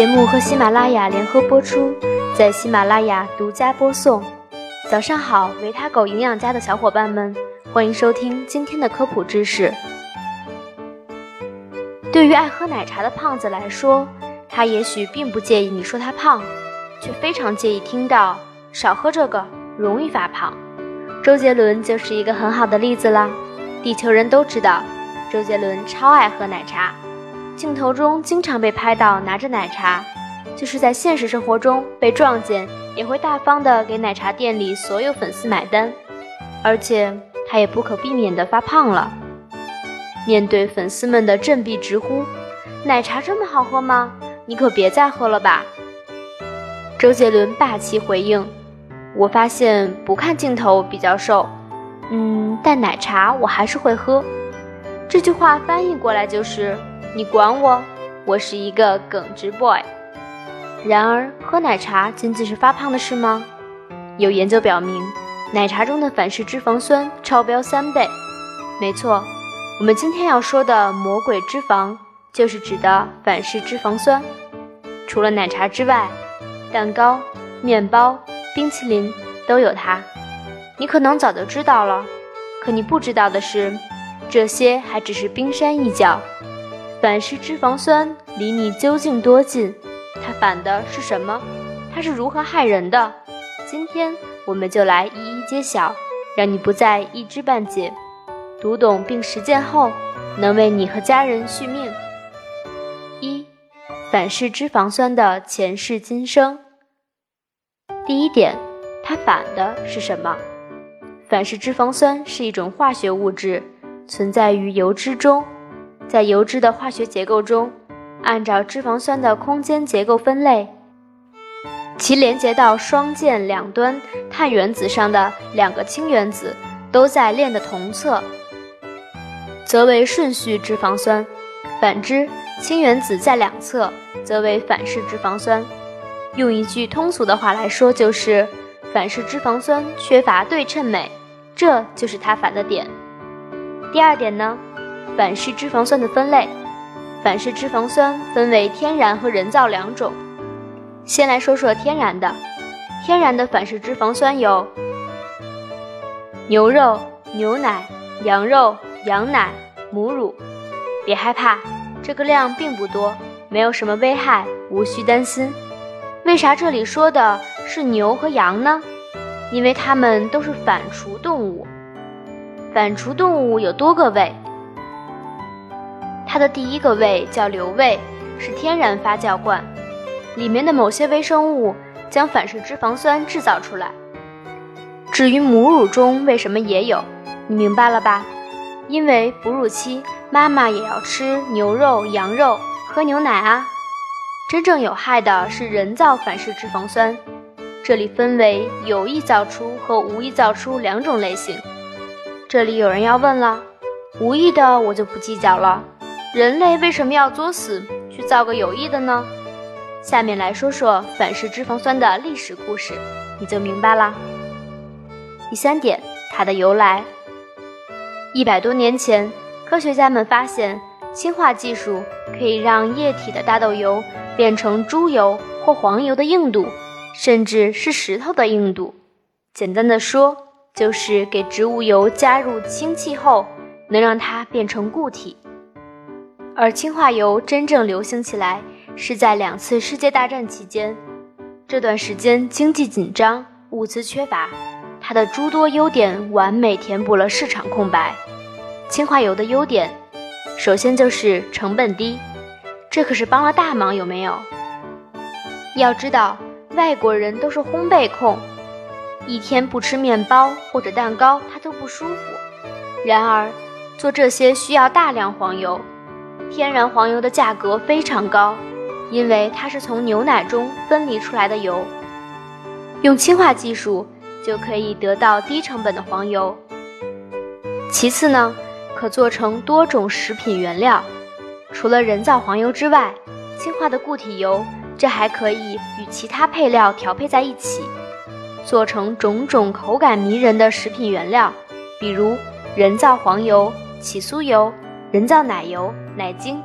节目和喜马拉雅联合播出，在喜马拉雅独家播送。早上好，维他狗营养家的小伙伴们，欢迎收听今天的科普知识。对于爱喝奶茶的胖子来说，他也许并不介意你说他胖，却非常介意听到少喝这个容易发胖。周杰伦就是一个很好的例子啦。地球人都知道，周杰伦超爱喝奶茶。镜头中经常被拍到拿着奶茶，就是在现实生活中被撞见，也会大方的给奶茶店里所有粉丝买单，而且他也不可避免的发胖了。面对粉丝们的振臂直呼：“奶茶这么好喝吗？你可别再喝了吧！”周杰伦霸气回应：“我发现不看镜头比较瘦，嗯，但奶茶我还是会喝。”这句话翻译过来就是。你管我，我是一个耿直 boy。然而，喝奶茶仅仅是发胖的事吗？有研究表明，奶茶中的反式脂肪酸超标三倍。没错，我们今天要说的魔鬼脂肪，就是指的反式脂肪酸。除了奶茶之外，蛋糕、面包、冰淇淋都有它。你可能早就知道了，可你不知道的是，这些还只是冰山一角。反式脂肪酸离你究竟多近？它反的是什么？它是如何害人的？今天我们就来一一揭晓，让你不再一知半解。读懂并实践后，能为你和家人续命。一、反式脂肪酸的前世今生。第一点，它反的是什么？反式脂肪酸是一种化学物质，存在于油脂中。在油脂的化学结构中，按照脂肪酸的空间结构分类，其连接到双键两端碳原子上的两个氢原子都在链的同侧，则为顺序脂肪酸；反之，氢原子在两侧，则为反式脂肪酸。用一句通俗的话来说，就是反式脂肪酸缺乏对称美，这就是它反的点。第二点呢？反式脂肪酸的分类，反式脂肪酸分为天然和人造两种。先来说说天然的，天然的反式脂肪酸有牛肉、牛奶、羊肉、羊奶、母乳。别害怕，这个量并不多，没有什么危害，无需担心。为啥这里说的是牛和羊呢？因为它们都是反刍动物。反刍动物有多个胃。的第一个胃叫瘤胃，是天然发酵罐，里面的某些微生物将反式脂肪酸制造出来。至于母乳中为什么也有，你明白了吧？因为哺乳期妈妈也要吃牛肉、羊肉，喝牛奶啊。真正有害的是人造反式脂肪酸，这里分为有意造出和无意造出两种类型。这里有人要问了，无意的我就不计较了。人类为什么要作死去造个有益的呢？下面来说说反式脂肪酸的历史故事，你就明白啦。第三点，它的由来。一百多年前，科学家们发现氢化技术可以让液体的大豆油变成猪油或黄油的硬度，甚至是石头的硬度。简单的说，就是给植物油加入氢气后，能让它变成固体。而氢化油真正流行起来是在两次世界大战期间，这段时间经济紧张，物资缺乏，它的诸多优点完美填补了市场空白。氢化油的优点，首先就是成本低，这可是帮了大忙，有没有？要知道，外国人都是烘焙控，一天不吃面包或者蛋糕，他都不舒服。然而，做这些需要大量黄油。天然黄油的价格非常高，因为它是从牛奶中分离出来的油。用氢化技术就可以得到低成本的黄油。其次呢，可做成多种食品原料。除了人造黄油之外，氢化的固体油这还可以与其他配料调配在一起，做成种种口感迷人的食品原料，比如人造黄油、起酥油。人造奶油、奶精。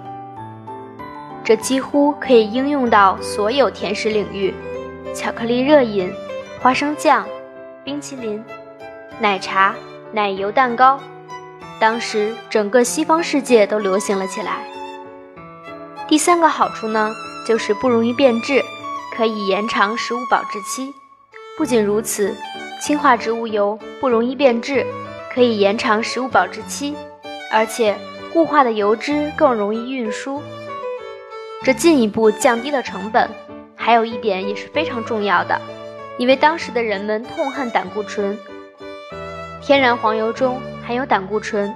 这几乎可以应用到所有甜食领域：巧克力热饮、花生酱、冰淇淋、奶茶、奶油蛋糕。当时整个西方世界都流行了起来。第三个好处呢，就是不容易变质，可以延长食物保质期。不仅如此，氢化植物油不容易变质，可以延长食物保质期，而且固化的油脂更容易运输，这进一步降低了成本。还有一点也是非常重要的，因为当时的人们痛恨胆固醇，天然黄油中含有胆固醇，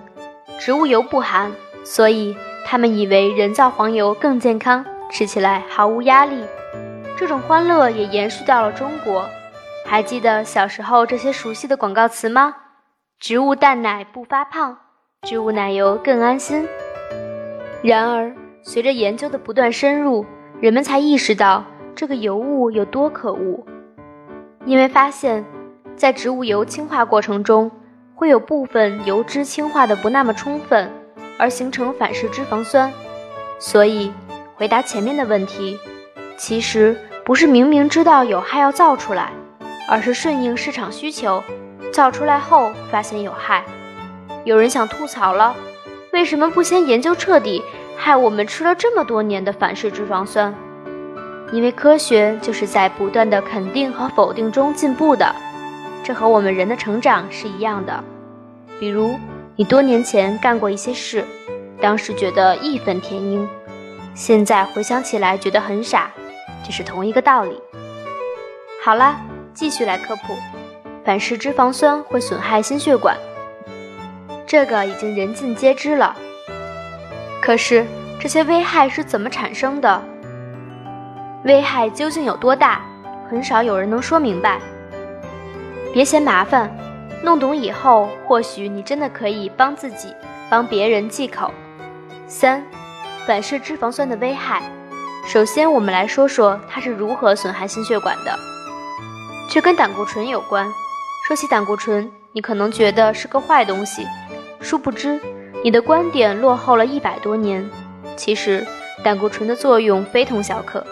植物油不含，所以。他们以为人造黄油更健康，吃起来毫无压力。这种欢乐也延续到了中国。还记得小时候这些熟悉的广告词吗？植物蛋奶不发胖，植物奶油更安心。然而，随着研究的不断深入，人们才意识到这个油物有多可恶。因为发现，在植物油氢化过程中，会有部分油脂氢化的不那么充分。而形成反式脂肪酸，所以回答前面的问题，其实不是明明知道有害要造出来，而是顺应市场需求，造出来后发现有害。有人想吐槽了，为什么不先研究彻底，害我们吃了这么多年的反式脂肪酸？因为科学就是在不断的肯定和否定中进步的，这和我们人的成长是一样的，比如。你多年前干过一些事，当时觉得义愤填膺，现在回想起来觉得很傻，这是同一个道理。好啦，继续来科普，反式脂肪酸会损害心血管，这个已经人尽皆知了。可是这些危害是怎么产生的？危害究竟有多大？很少有人能说明白。别嫌麻烦。弄懂以后，或许你真的可以帮自己、帮别人忌口。三、反式脂肪酸的危害。首先，我们来说说它是如何损害心血管的。这跟胆固醇有关。说起胆固醇，你可能觉得是个坏东西，殊不知你的观点落后了一百多年。其实，胆固醇的作用非同小可，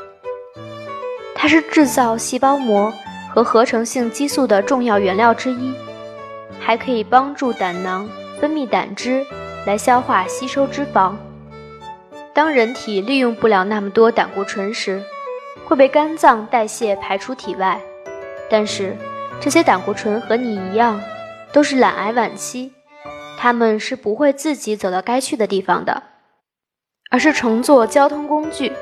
它是制造细胞膜和合成性激素的重要原料之一。还可以帮助胆囊分泌胆汁来消化吸收脂肪。当人体利用不了那么多胆固醇时，会被肝脏代谢排出体外。但是这些胆固醇和你一样，都是懒癌晚期，它们是不会自己走到该去的地方的，而是乘坐交通工具。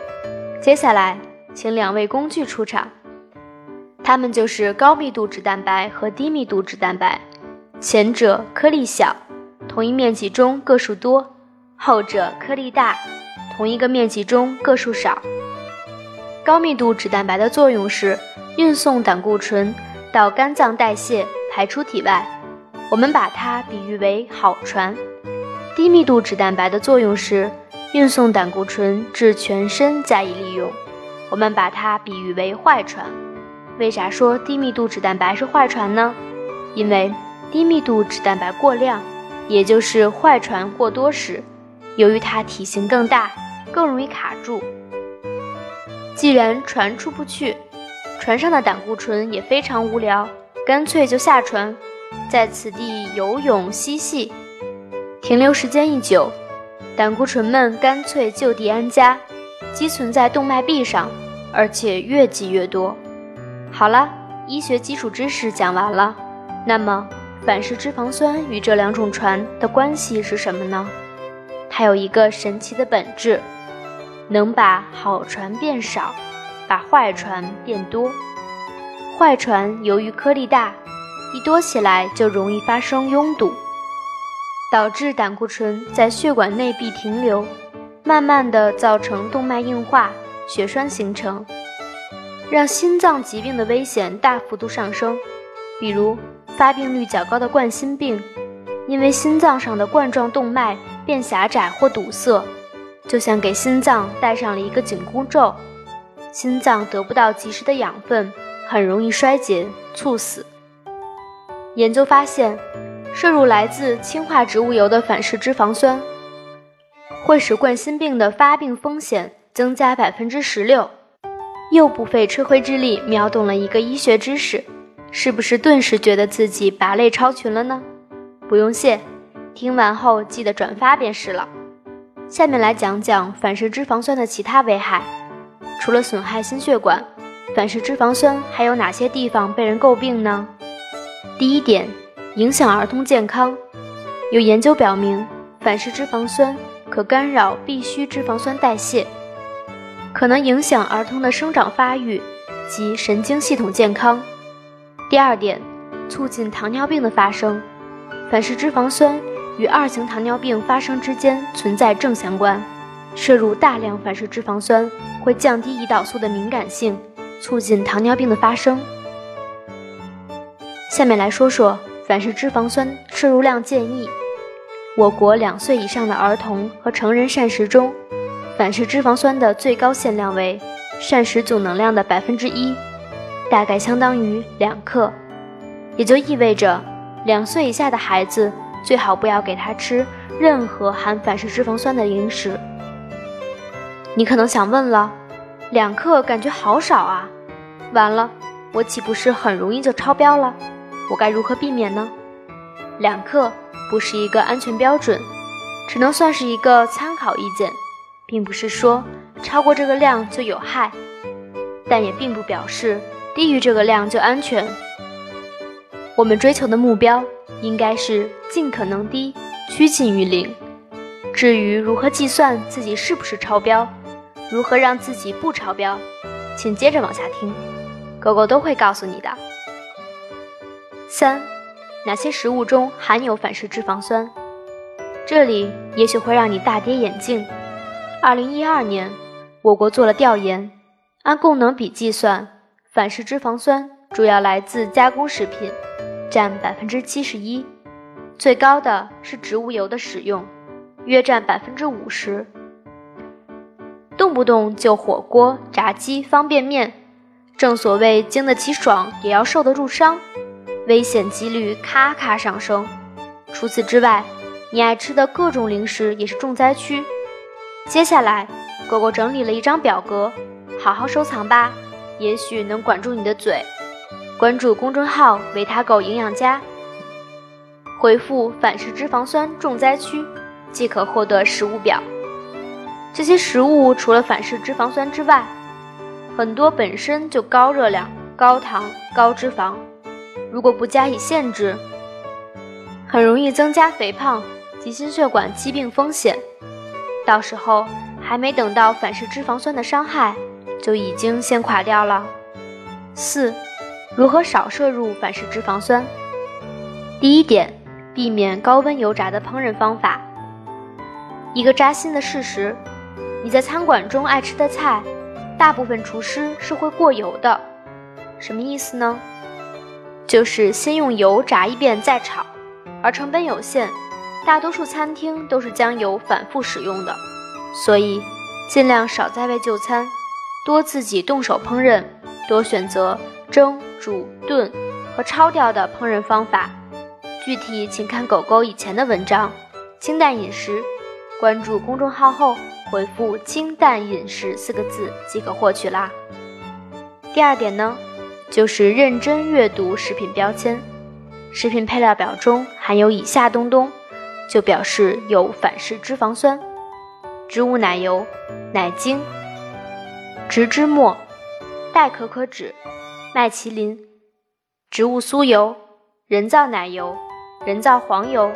接下来，请两位工具出场，它们就是高密度脂蛋白和低密度脂蛋白。前者颗粒小，同一面积中个数多；后者颗粒大，同一个面积中个数少。高密度脂蛋白的作用是运送胆固醇到肝脏代谢排出体外，我们把它比喻为好船。低密度脂蛋白的作用是运送胆固醇至全身加以利用，我们把它比喻为坏船。为啥说低密度脂蛋白是坏船呢？因为低密度脂蛋白过量，也就是坏船过多时，由于它体型更大，更容易卡住。既然船出不去，船上的胆固醇也非常无聊，干脆就下船，在此地游泳嬉戏。停留时间一久，胆固醇们干脆就地安家，积存在动脉壁上，而且越积越多。好了，医学基础知识讲完了，那么。反式脂肪酸与这两种船的关系是什么呢？它有一个神奇的本质，能把好船变少，把坏船变多。坏船由于颗粒大，一多起来就容易发生拥堵，导致胆固醇在血管内壁停留，慢慢的造成动脉硬化、血栓形成，让心脏疾病的危险大幅度上升，比如。发病率较高的冠心病，因为心脏上的冠状动脉变狭窄或堵塞，就像给心脏戴上了一个紧箍咒，心脏得不到及时的养分，很容易衰竭猝死。研究发现，摄入来自氢化植物油的反式脂肪酸，会使冠心病的发病风险增加百分之十六。又不费吹灰之力秒懂了一个医学知识，是不是顿时觉得自己拔类超群了呢？不用谢，听完后记得转发便是了。下面来讲讲反式脂肪酸的其他危害。除了损害心血管，反式脂肪酸还有哪些地方被人诟病呢？第一点，影响儿童健康。有研究表明，反式脂肪酸可干扰必需脂肪酸代谢，可能影响儿童的生长发育及神经系统健康。第二点，促进糖尿病的发生。反式脂肪酸与二型糖尿病发生之间存在正相关，摄入大量反式脂肪酸会降低胰岛素的敏感性，促进糖尿病的发生。下面来说说反式脂肪酸摄入量建议。我国两岁以上的儿童和成人膳食中，反式脂肪酸的最高限量为膳食总能量的百分之一，大概相当于两克，也就意味着。两岁以下的孩子最好不要给他吃任何含反式脂肪酸的零食。你可能想问了，两克感觉好少啊，完了，我岂不是很容易就超标了？我该如何避免呢？两克不是一个安全标准，只能算是一个参考意见，并不是说超过这个量就有害，但也并不表示低于这个量就安全。我们追求的目标应该是尽可能低，趋近于零。至于如何计算自己是不是超标，如何让自己不超标，请接着往下听，狗狗都会告诉你的。三，哪些食物中含有反式脂肪酸？这里也许会让你大跌眼镜。二零一二年，我国做了调研，按功能比计算，反式脂肪酸主要来自加工食品。占百分之七十一，最高的是植物油的使用，约占百分之五十。动不动就火锅、炸鸡、方便面，正所谓经得起爽，也要受得住伤，危险几率咔咔上升。除此之外，你爱吃的各种零食也是重灾区。接下来，狗狗整理了一张表格，好好收藏吧，也许能管住你的嘴。关注公众号“维他狗营养家”，回复“反式脂肪酸重灾区”即可获得食物表。这些食物除了反式脂肪酸之外，很多本身就高热量、高糖、高脂肪，如果不加以限制，很容易增加肥胖及心血管疾病风险。到时候还没等到反式脂肪酸的伤害，就已经先垮掉了。四。如何少摄入反式脂肪酸？第一点，避免高温油炸的烹饪方法。一个扎心的事实：你在餐馆中爱吃的菜，大部分厨师是会过油的。什么意思呢？就是先用油炸一遍再炒，而成本有限，大多数餐厅都是将油反复使用的。所以，尽量少在外就餐，多自己动手烹饪，多选择蒸。煮、炖和焯掉的烹饪方法，具体请看狗狗以前的文章。清淡饮食，关注公众号后回复“清淡饮食”四个字即可获取啦。第二点呢，就是认真阅读食品标签，食品配料表中含有以下东东，就表示有反式脂肪酸：植物奶油、奶精、植脂末、代可可脂。麦淇淋、植物酥油、人造奶油、人造黄油、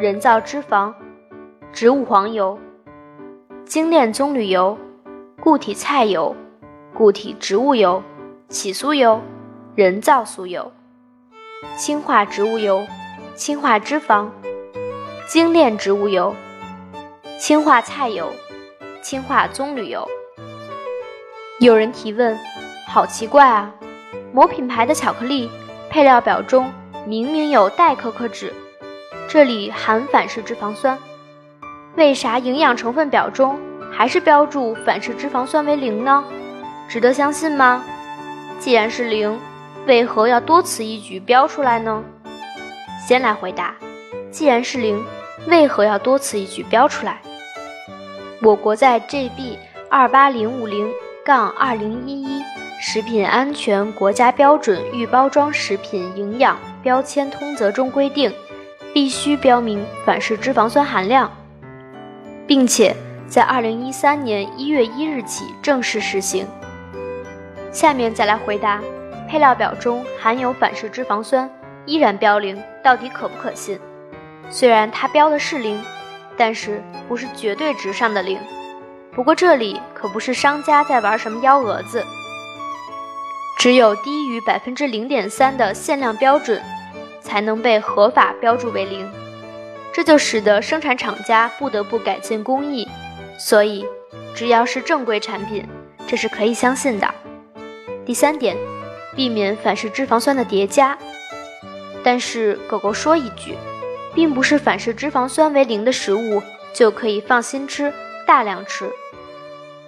人造脂肪、植物黄油、精炼棕榈油、固体菜油、固体植物油、起酥油、人造酥油、氢化植物油、氢化脂肪、精炼植物油、氢化菜油、氢化棕榈油。有人提问：好奇怪啊！某品牌的巧克力配料表中明明有代可可脂，这里含反式脂肪酸，为啥营养成分表中还是标注反式脂肪酸为零呢？值得相信吗？既然是零，为何要多此一举标出来呢？先来回答，既然是零，为何要多此一举标出来？我国在 GB 二八零五零杠二零一一食品安全国家标准预包装食品营养标签通则中规定，必须标明反式脂肪酸含量，并且在二零一三年一月一日起正式实行。下面再来回答，配料表中含有反式脂肪酸依然标零，到底可不可信？虽然它标的是零，但是不是绝对值上的零。不过这里可不是商家在玩什么幺蛾子，只有低于百分之零点三的限量标准，才能被合法标注为零。这就使得生产厂家不得不改进工艺。所以，只要是正规产品，这是可以相信的。第三点，避免反式脂肪酸的叠加。但是狗狗说一句，并不是反式脂肪酸为零的食物就可以放心吃、大量吃，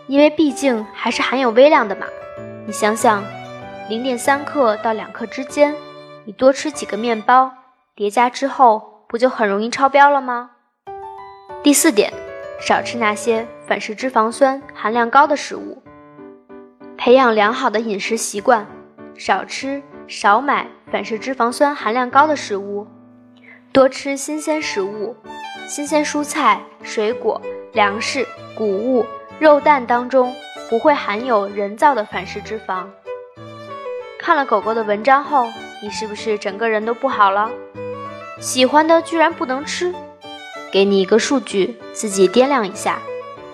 因为毕竟还是含有微量的嘛。你想想，零点三克到两克之间，你多吃几个面包，叠加之后不就很容易超标了吗？第四点，少吃那些反式脂肪酸含量高的食物。培养良好的饮食习惯，少吃少买反式脂肪酸含量高的食物，多吃新鲜食物，新鲜蔬菜、水果、粮食、谷物、肉蛋当中不会含有人造的反式脂肪。看了狗狗的文章后，你是不是整个人都不好了？喜欢的居然不能吃？给你一个数据，自己掂量一下。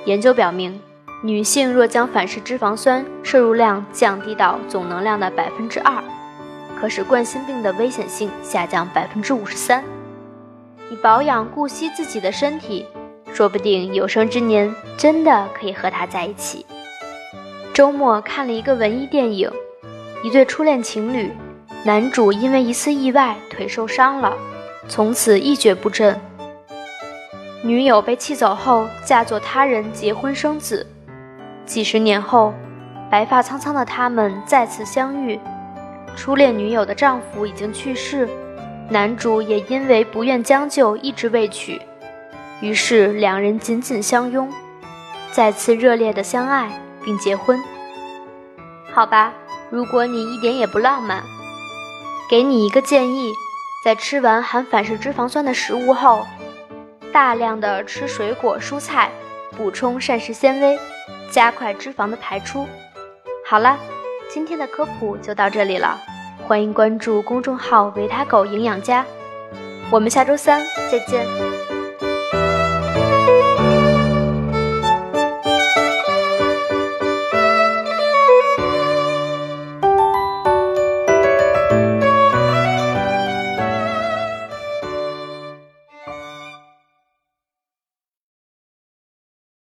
研究表明。女性若将反式脂肪酸摄入量降低到总能量的百分之二，可使冠心病的危险性下降百分之五十三。你保养顾惜自己的身体，说不定有生之年真的可以和他在一起。周末看了一个文艺电影，一对初恋情侣，男主因为一次意外腿受伤了，从此一蹶不振。女友被气走后，嫁作他人，结婚生子。几十年后，白发苍苍的他们再次相遇。初恋女友的丈夫已经去世，男主也因为不愿将就，一直未娶。于是两人紧紧相拥，再次热烈的相爱并结婚。好吧，如果你一点也不浪漫，给你一个建议：在吃完含反式脂肪酸的食物后，大量的吃水果蔬菜，补充膳食纤维。加快脂肪的排出。好了，今天的科普就到这里了，欢迎关注公众号“维他狗营养家”，我们下周三再见。